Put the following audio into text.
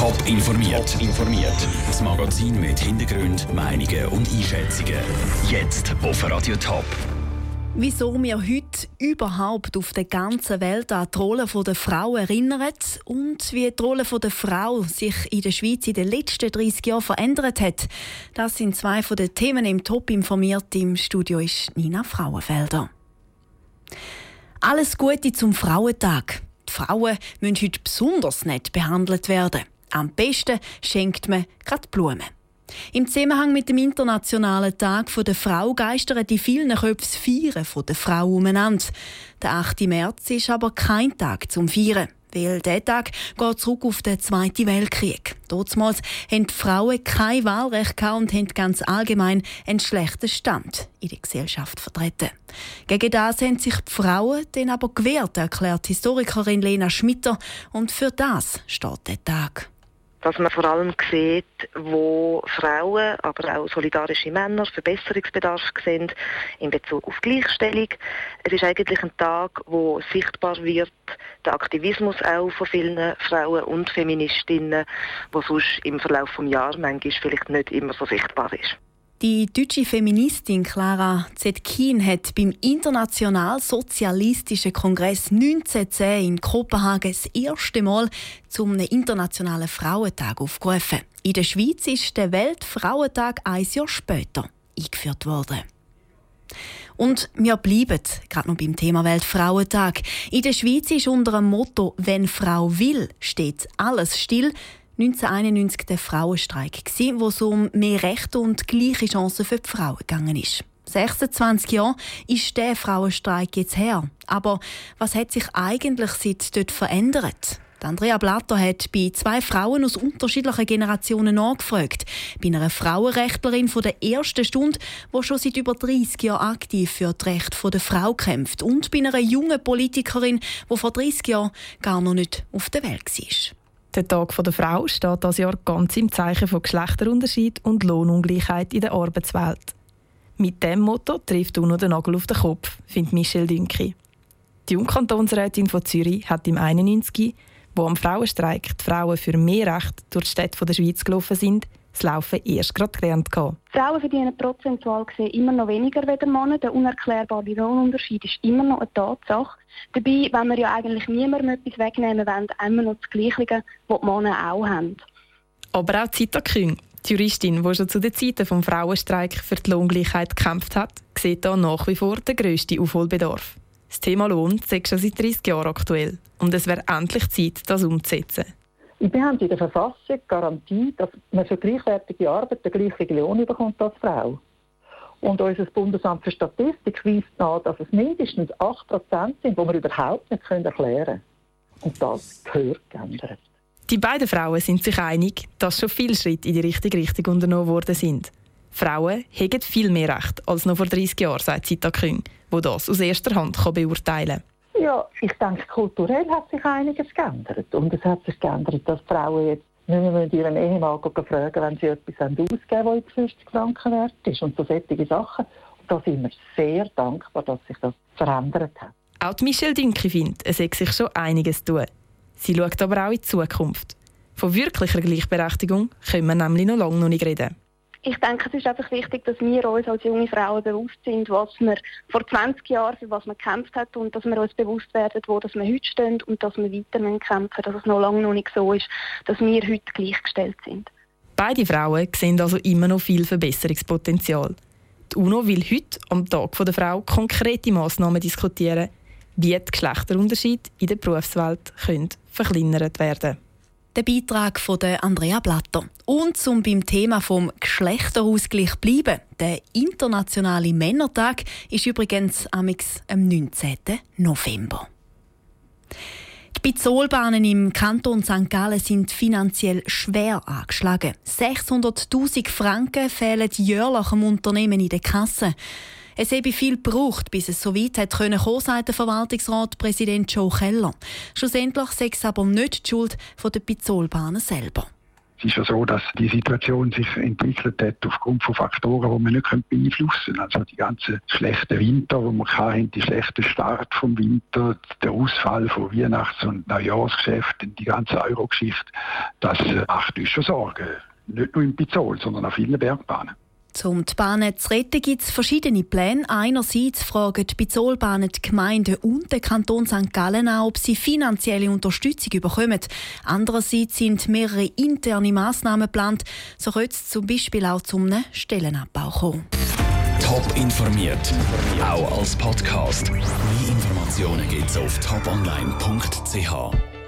Top informiert. informiert. Das Magazin mit Hintergrund, Meinungen und Einschätzungen. Jetzt auf Radio Top. Wieso wir heute überhaupt auf der ganzen Welt an die Rolle der Frau erinnern und wie die Rolle der Frau sich in der Schweiz in den letzten 30 Jahren verändert hat, das sind zwei von den Themen im Top informiert. Im Studio ist Nina Frauenfelder. Alles Gute zum Frauentag. Die Frauen müssen heute besonders nett behandelt werden. Am besten schenkt man gerade Blumen. Im Zusammenhang mit dem Internationalen Tag der Frau geistern die vielen Köpfe Feiern der Frau umeinander. Der 8. März ist aber kein Tag zum Feiern. Weil dieser Tag geht zurück auf den Zweiten Weltkrieg. Damals haben die Frauen kein Wahlrecht und haben ganz allgemein einen schlechten Stand in der Gesellschaft vertreten. Gegen das haben sich die Frauen dann aber gewehrt, erklärt Historikerin Lena Schmitter. Und für das steht der Tag dass man vor allem sieht, wo Frauen, aber auch solidarische Männer Verbesserungsbedarf sehen in Bezug auf Gleichstellung. Es ist eigentlich ein Tag, wo sichtbar wird, der Aktivismus auch von vielen Frauen und Feministinnen, wo sonst im Verlauf des Jahres manchmal vielleicht nicht immer so sichtbar ist. Die deutsche Feministin Clara Zetkin hat beim International-Sozialistischen Kongress 1910 in Kopenhagen das erste Mal zum Internationalen Frauentag aufgerufen. In der Schweiz ist der Weltfrauentag ein Jahr später eingeführt worden. Und wir bleiben gerade noch beim Thema Weltfrauentag. In der Schweiz ist unter dem Motto «Wenn Frau will, steht alles still» 1991 der Frauenstreik, wo es um mehr Rechte und gleiche Chancen für die Frauen gegangen ist. 26 Jahre ist der Frauenstreik jetzt her. Aber was hat sich eigentlich seit dort verändert? Andrea Blatter hat bei zwei Frauen aus unterschiedlichen Generationen nachgefragt. Bei einer Frauenrechtlerin von der ersten Stunde, die schon seit über 30 Jahren aktiv für das Recht der Frau kämpft. Und bei einer jungen Politikerin, die vor 30 Jahren gar noch nicht auf der Welt war. Der Tag der Frau steht das Jahr ganz im Zeichen von Geschlechterunterschied und Lohnungleichheit in der Arbeitswelt. Mit dem Motto trifft UNO den Nagel auf den Kopf, findet Michelle Dünki. Die Jungkantonsrätin von Zürich hat im 91, wo am Frauenstreik die Frauen für mehr Recht durch die Städte der Schweiz gelaufen sind, das Laufen erst gerade gelernt. Frauen verdienen prozentual gesehen immer noch weniger als Männer. Der unerklärbare Lohnunterschied ist immer noch eine Tatsache. Dabei, wenn wir ja eigentlich niemandem etwas wegnehmen wollen, immer noch das Gleiche, was die Männer auch haben. Aber auch Zita Küng, die Juristin, die schon zu den Zeiten des Frauenstreik für die Lohngleichheit gekämpft hat, sieht hier nach wie vor den grössten Aufholbedarf. Das Thema Lohn ist schon seit 30 Jahren aktuell und es wäre endlich Zeit, das umzusetzen. Wir haben in der Verfassung Garantie, dass man für gleichwertige Arbeit den gleichen Lohn bekommt als Frau. Und unser Bundesamt für Statistik weist nach, dass es mindestens 8% sind, die wir überhaupt nicht erklären können. Und das gehört geändert. Die beiden Frauen sind sich einig, dass schon viele Schritte in die richtige Richtung unternommen worden sind. Frauen haben viel mehr Recht als noch vor 30 Jahren, sagt Zita Küng, die das aus erster Hand beurteilen kann. Ja, ich denke, kulturell hat sich einiges geändert. Und es hat sich geändert, dass Frauen jetzt nicht mehr ihren Ehemann fragen, wenn sie etwas ausgeben wollen, das 50 Franken wert ist. Und so solche Sachen. Und da sind wir sehr dankbar, dass sich das verändert hat. Auch Michelle Dünke findet, es hat sich schon einiges tun. Sie schaut aber auch in die Zukunft. Von wirklicher Gleichberechtigung können wir nämlich noch lange noch nicht reden. Ich denke, es ist einfach wichtig, dass wir uns als junge Frauen bewusst sind, was wir vor 20 Jahren für was man gekämpft hat und dass wir uns bewusst werden, wo dass wir heute stehen und dass wir weiter kämpfen dass es noch lange noch nicht so ist, dass wir heute gleichgestellt sind. Beide Frauen sehen also immer noch viel Verbesserungspotenzial. Die UNO will heute, am Tag der Frau, konkrete Massnahmen diskutieren, wie die Geschlechterunterschiede in der Berufswelt können verkleinert werden können. Der Beitrag von Andrea Blatter. Und zum beim Thema vom Geschlechterausgleich bleiben. Der internationale Männertag ist übrigens am 19. November. Die Pizolbahnen im Kanton St. Gallen sind finanziell schwer angeschlagen. 600.000 Franken fehlen jährlich dem Unternehmen in der Kasse. Es habe viel gebraucht, bis es so weit hat kommen, sagt der Verwaltungsrat Präsident Joe Keller. Schlussendlich sei es aber nicht die Schuld der Pizolbahnen selber. Es ist ja so, dass die Situation sich entwickelt hat aufgrund von Faktoren, die man nicht beeinflussen können. Also die ganzen schlechten Winter, die wir hatten, die schlechte Start vom Winter, der Ausfall von Weihnachts- und Neujahrsgeschäften, die ganze Euro-Geschichte, das äh, macht uns schon Sorgen. Nicht nur im Pizol, sondern auf vielen Bergbahnen. Um die Bahnen zu retten, gibt es verschiedene Pläne. Einerseits fragen die Bizolbahnen die Gemeinde und den Kanton St. Gallen an, ob sie finanzielle Unterstützung bekommen. Andererseits sind mehrere interne Massnahmen geplant. So könnte es zum Beispiel auch zum Stellenabbau kommen. Top informiert, auch als Podcast. Mehr Informationen gibt es auf toponline.ch.